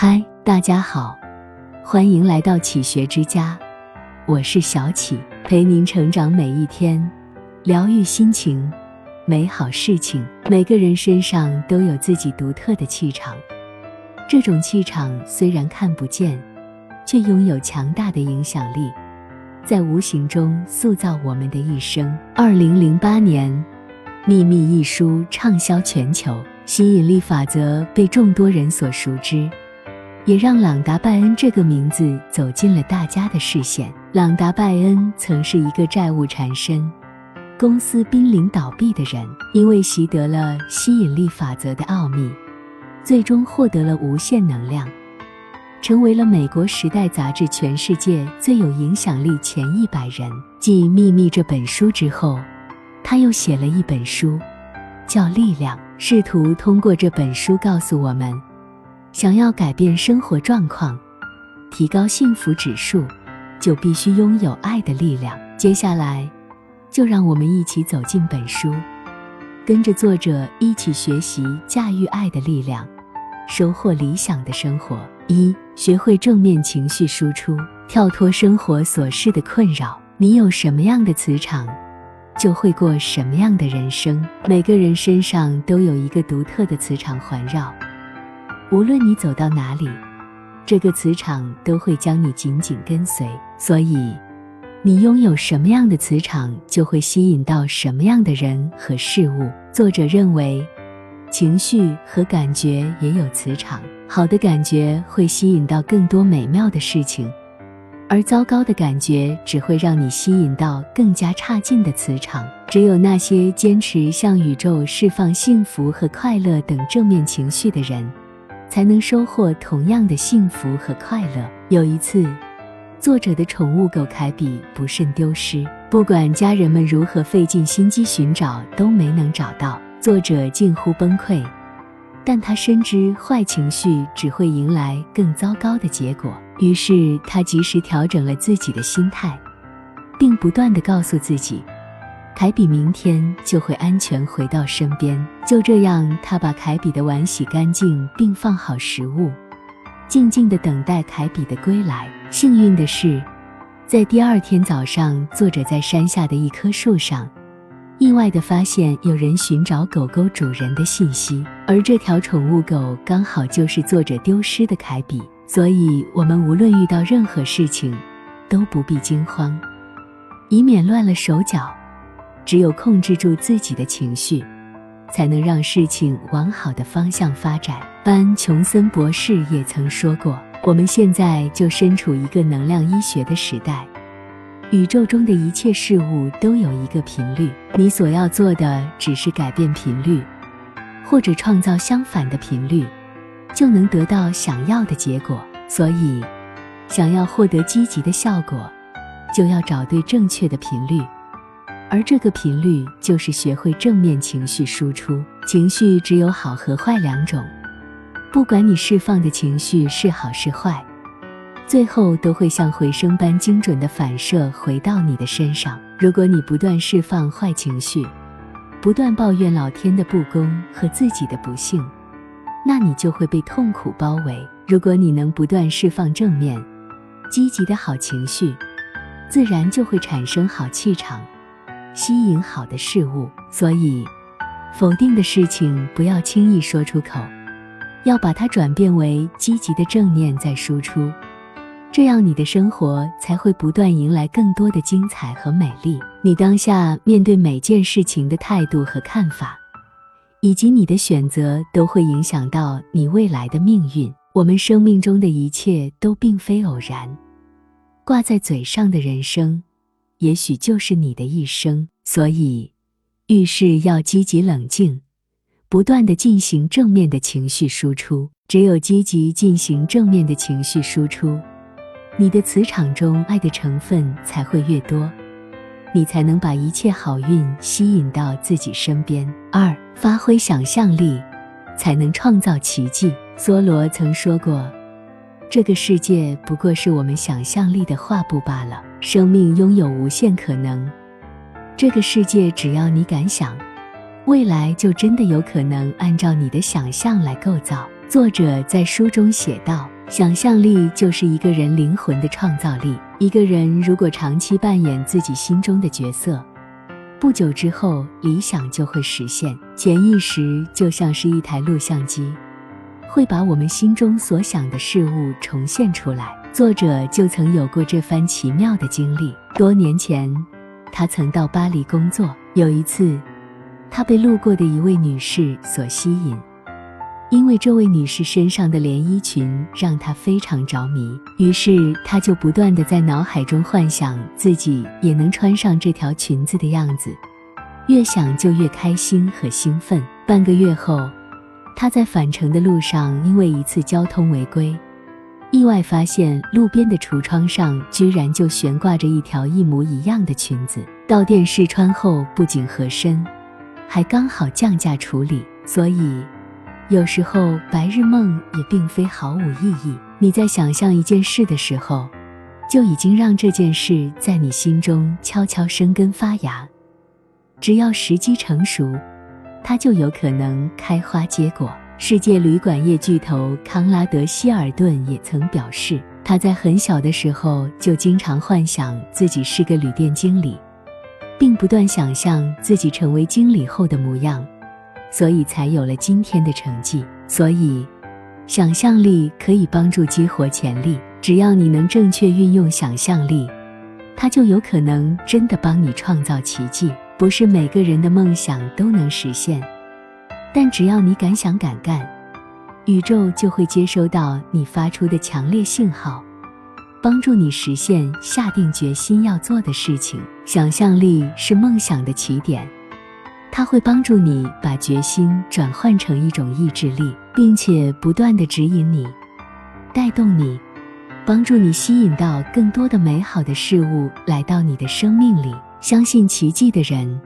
嗨，大家好，欢迎来到启学之家，我是小启，陪您成长每一天，疗愈心情，美好事情。每个人身上都有自己独特的气场，这种气场虽然看不见，却拥有强大的影响力，在无形中塑造我们的一生。二零零八年，《秘密》一书畅销全球。吸引力法则被众多人所熟知，也让朗达·拜恩这个名字走进了大家的视线。朗达·拜恩曾是一个债务缠身、公司濒临倒闭的人，因为习得了吸引力法则的奥秘，最终获得了无限能量，成为了美国《时代》杂志全世界最有影响力前一百人。继《秘密》这本书之后，他又写了一本书，叫《力量》。试图通过这本书告诉我们：想要改变生活状况、提高幸福指数，就必须拥有爱的力量。接下来，就让我们一起走进本书，跟着作者一起学习驾驭爱的力量，收获理想的生活。一、学会正面情绪输出，跳脱生活琐事的困扰。你有什么样的磁场？就会过什么样的人生？每个人身上都有一个独特的磁场环绕，无论你走到哪里，这个磁场都会将你紧紧跟随。所以，你拥有什么样的磁场，就会吸引到什么样的人和事物。作者认为，情绪和感觉也有磁场，好的感觉会吸引到更多美妙的事情。而糟糕的感觉只会让你吸引到更加差劲的磁场。只有那些坚持向宇宙释放幸福和快乐等正面情绪的人，才能收获同样的幸福和快乐。有一次，作者的宠物狗凯比不慎丢失，不管家人们如何费尽心机寻找，都没能找到。作者近乎崩溃。但他深知坏情绪只会迎来更糟糕的结果，于是他及时调整了自己的心态，并不断地告诉自己，凯比明天就会安全回到身边。就这样，他把凯比的碗洗干净，并放好食物，静静地等待凯比的归来。幸运的是，在第二天早上，作者在山下的一棵树上。意外地发现有人寻找狗狗主人的信息，而这条宠物狗刚好就是作者丢失的凯比。所以，我们无论遇到任何事情，都不必惊慌，以免乱了手脚。只有控制住自己的情绪，才能让事情往好的方向发展。班·琼森博士也曾说过：“我们现在就身处一个能量医学的时代。”宇宙中的一切事物都有一个频率，你所要做的只是改变频率，或者创造相反的频率，就能得到想要的结果。所以，想要获得积极的效果，就要找对正确的频率，而这个频率就是学会正面情绪输出。情绪只有好和坏两种，不管你释放的情绪是好是坏。最后都会像回声般精准的反射回到你的身上。如果你不断释放坏情绪，不断抱怨老天的不公和自己的不幸，那你就会被痛苦包围。如果你能不断释放正面、积极的好情绪，自然就会产生好气场，吸引好的事物。所以，否定的事情不要轻易说出口，要把它转变为积极的正念再输出。这样，你的生活才会不断迎来更多的精彩和美丽。你当下面对每件事情的态度和看法，以及你的选择，都会影响到你未来的命运。我们生命中的一切都并非偶然，挂在嘴上的人生，也许就是你的一生。所以，遇事要积极冷静，不断的进行正面的情绪输出。只有积极进行正面的情绪输出。你的磁场中爱的成分才会越多，你才能把一切好运吸引到自己身边。二，发挥想象力，才能创造奇迹。梭罗曾说过：“这个世界不过是我们想象力的画布罢了。”生命拥有无限可能，这个世界只要你敢想，未来就真的有可能按照你的想象来构造。作者在书中写道：“想象力就是一个人灵魂的创造力。一个人如果长期扮演自己心中的角色，不久之后，理想就会实现。潜意识就像是一台录像机，会把我们心中所想的事物重现出来。作者就曾有过这番奇妙的经历。多年前，他曾到巴黎工作。有一次，他被路过的一位女士所吸引，因为这位女士身上的连衣裙让他非常着迷。于是，他就不断的在脑海中幻想自己也能穿上这条裙子的样子，越想就越开心和兴奋。半个月后，他在返程的路上，因为一次交通违规，意外发现路边的橱窗上居然就悬挂着一条一模一样的裙子。到店试穿后，不仅合身，还刚好降价处理。所以，有时候白日梦也并非毫无意义。你在想象一件事的时候，就已经让这件事在你心中悄悄生根发芽。只要时机成熟，它就有可能开花结果。世界旅馆业巨头康拉德·希尔顿也曾表示，他在很小的时候就经常幻想自己是个旅店经理，并不断想象自己成为经理后的模样，所以才有了今天的成绩。所以。想象力可以帮助激活潜力，只要你能正确运用想象力，它就有可能真的帮你创造奇迹。不是每个人的梦想都能实现，但只要你敢想敢干，宇宙就会接收到你发出的强烈信号，帮助你实现下定决心要做的事情。想象力是梦想的起点。它会帮助你把决心转换成一种意志力，并且不断的指引你、带动你，帮助你吸引到更多的美好的事物来到你的生命里。相信奇迹的人，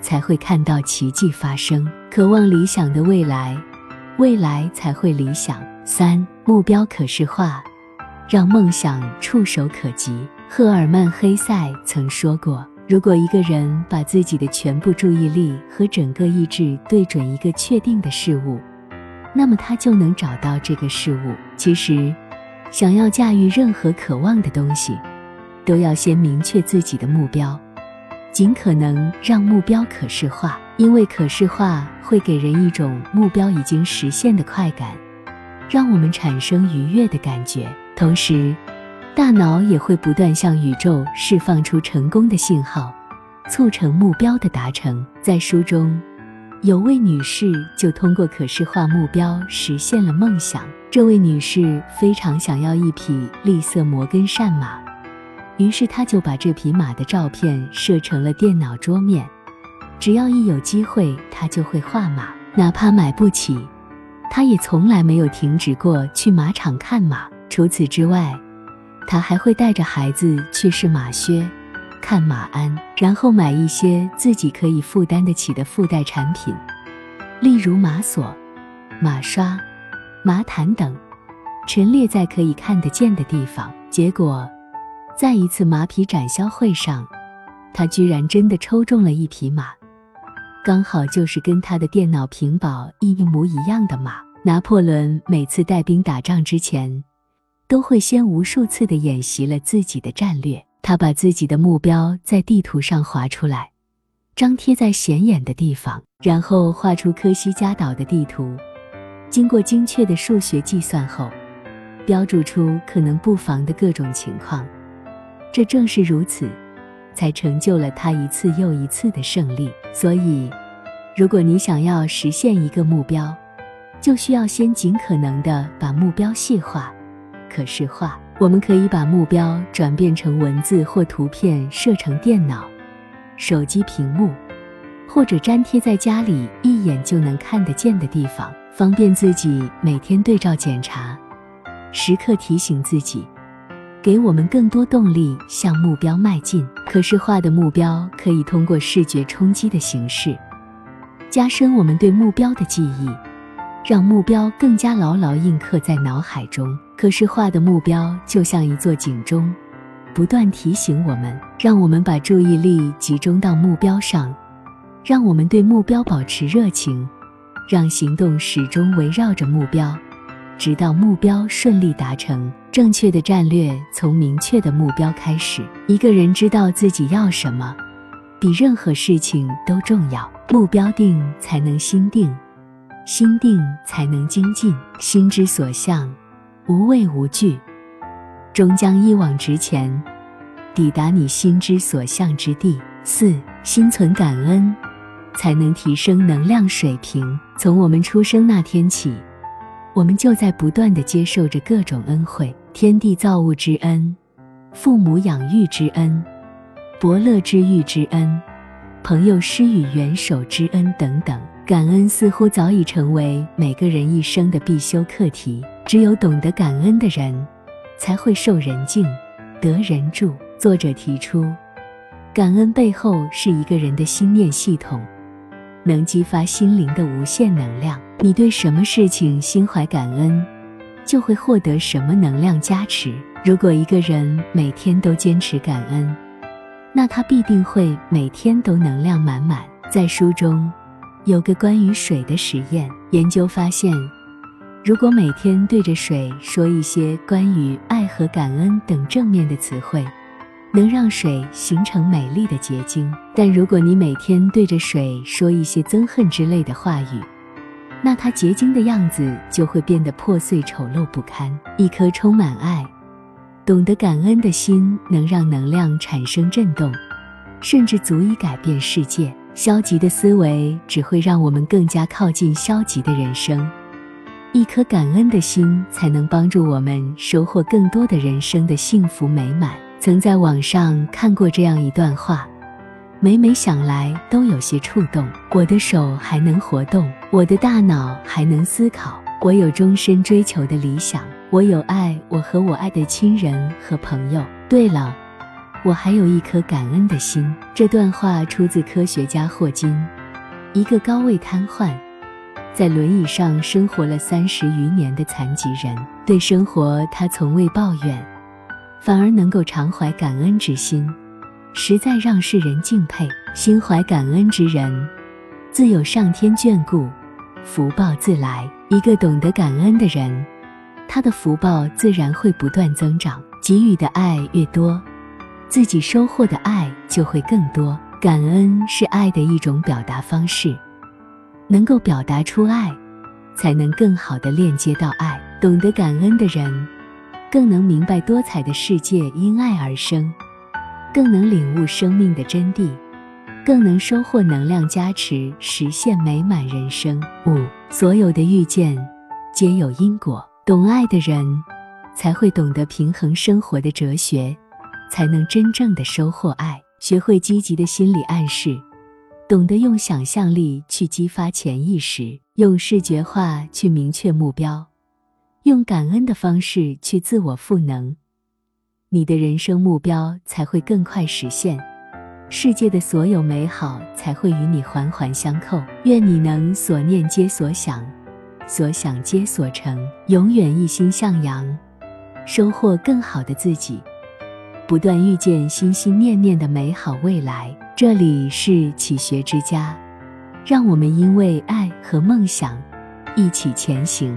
才会看到奇迹发生。渴望理想的未来，未来才会理想。三、目标可视化，让梦想触手可及。赫尔曼·黑塞曾说过。如果一个人把自己的全部注意力和整个意志对准一个确定的事物，那么他就能找到这个事物。其实，想要驾驭任何渴望的东西，都要先明确自己的目标，尽可能让目标可视化，因为可视化会给人一种目标已经实现的快感，让我们产生愉悦的感觉，同时。大脑也会不断向宇宙释放出成功的信号，促成目标的达成。在书中，有位女士就通过可视化目标实现了梦想。这位女士非常想要一匹栗色摩根善马，于是他就把这匹马的照片设成了电脑桌面。只要一有机会，他就会画马，哪怕买不起，他也从来没有停止过去马场看马。除此之外，他还会带着孩子去试马靴、看马鞍，然后买一些自己可以负担得起的附带产品，例如马锁、马刷、马毯等，陈列在可以看得见的地方。结果，在一次马匹展销会上，他居然真的抽中了一匹马，刚好就是跟他的电脑屏保一模一样的马。拿破仑每次带兵打仗之前。都会先无数次的演习了自己的战略。他把自己的目标在地图上划出来，张贴在显眼的地方，然后画出科西嘉岛的地图。经过精确的数学计算后，标注出可能布防的各种情况。这正是如此，才成就了他一次又一次的胜利。所以，如果你想要实现一个目标，就需要先尽可能的把目标细化。可视化，我们可以把目标转变成文字或图片，设成电脑、手机屏幕，或者粘贴在家里一眼就能看得见的地方，方便自己每天对照检查，时刻提醒自己，给我们更多动力向目标迈进。可视化的目标可以通过视觉冲击的形式，加深我们对目标的记忆。让目标更加牢牢印刻在脑海中。可视化的目标就像一座警钟，不断提醒我们，让我们把注意力集中到目标上，让我们对目标保持热情，让行动始终围绕着目标。直到目标顺利达成。正确的战略从明确的目标开始。一个人知道自己要什么，比任何事情都重要。目标定才能心定，心定才能精进。心之所向，无畏无惧，终将一往直前，抵达你心之所向之地。四，心存感恩，才能提升能量水平。从我们出生那天起，我们就在不断的接受着各种恩惠。天地造物之恩，父母养育之恩，伯乐之遇之恩，朋友施与援手之恩等等，感恩似乎早已成为每个人一生的必修课题。只有懂得感恩的人，才会受人敬，得人助。作者提出，感恩背后是一个人的心念系统，能激发心灵的无限能量。你对什么事情心怀感恩？就会获得什么能量加持。如果一个人每天都坚持感恩，那他必定会每天都能量满满。在书中有个关于水的实验，研究发现，如果每天对着水说一些关于爱和感恩等正面的词汇，能让水形成美丽的结晶。但如果你每天对着水说一些憎恨之类的话语，那它结晶的样子就会变得破碎丑陋不堪。一颗充满爱、懂得感恩的心，能让能量产生震动，甚至足以改变世界。消极的思维只会让我们更加靠近消极的人生。一颗感恩的心，才能帮助我们收获更多的人生的幸福美满。曾在网上看过这样一段话。每每想来，都有些触动。我的手还能活动，我的大脑还能思考，我有终身追求的理想，我有爱我和我爱的亲人和朋友。对了，我还有一颗感恩的心。这段话出自科学家霍金，一个高位瘫痪，在轮椅上生活了三十余年的残疾人。对生活，他从未抱怨，反而能够常怀感恩之心。实在让世人敬佩。心怀感恩之人，自有上天眷顾，福报自来。一个懂得感恩的人，他的福报自然会不断增长。给予的爱越多，自己收获的爱就会更多。感恩是爱的一种表达方式，能够表达出爱，才能更好的链接到爱。懂得感恩的人，更能明白多彩的世界因爱而生。更能领悟生命的真谛，更能收获能量加持，实现美满人生。五，所有的遇见皆有因果。懂爱的人，才会懂得平衡生活的哲学，才能真正的收获爱。学会积极的心理暗示，懂得用想象力去激发潜意识，用视觉化去明确目标，用感恩的方式去自我赋能。你的人生目标才会更快实现，世界的所有美好才会与你环环相扣。愿你能所念皆所想，所想皆所成，永远一心向阳，收获更好的自己，不断遇见心心念念的美好未来。这里是启学之家，让我们因为爱和梦想一起前行。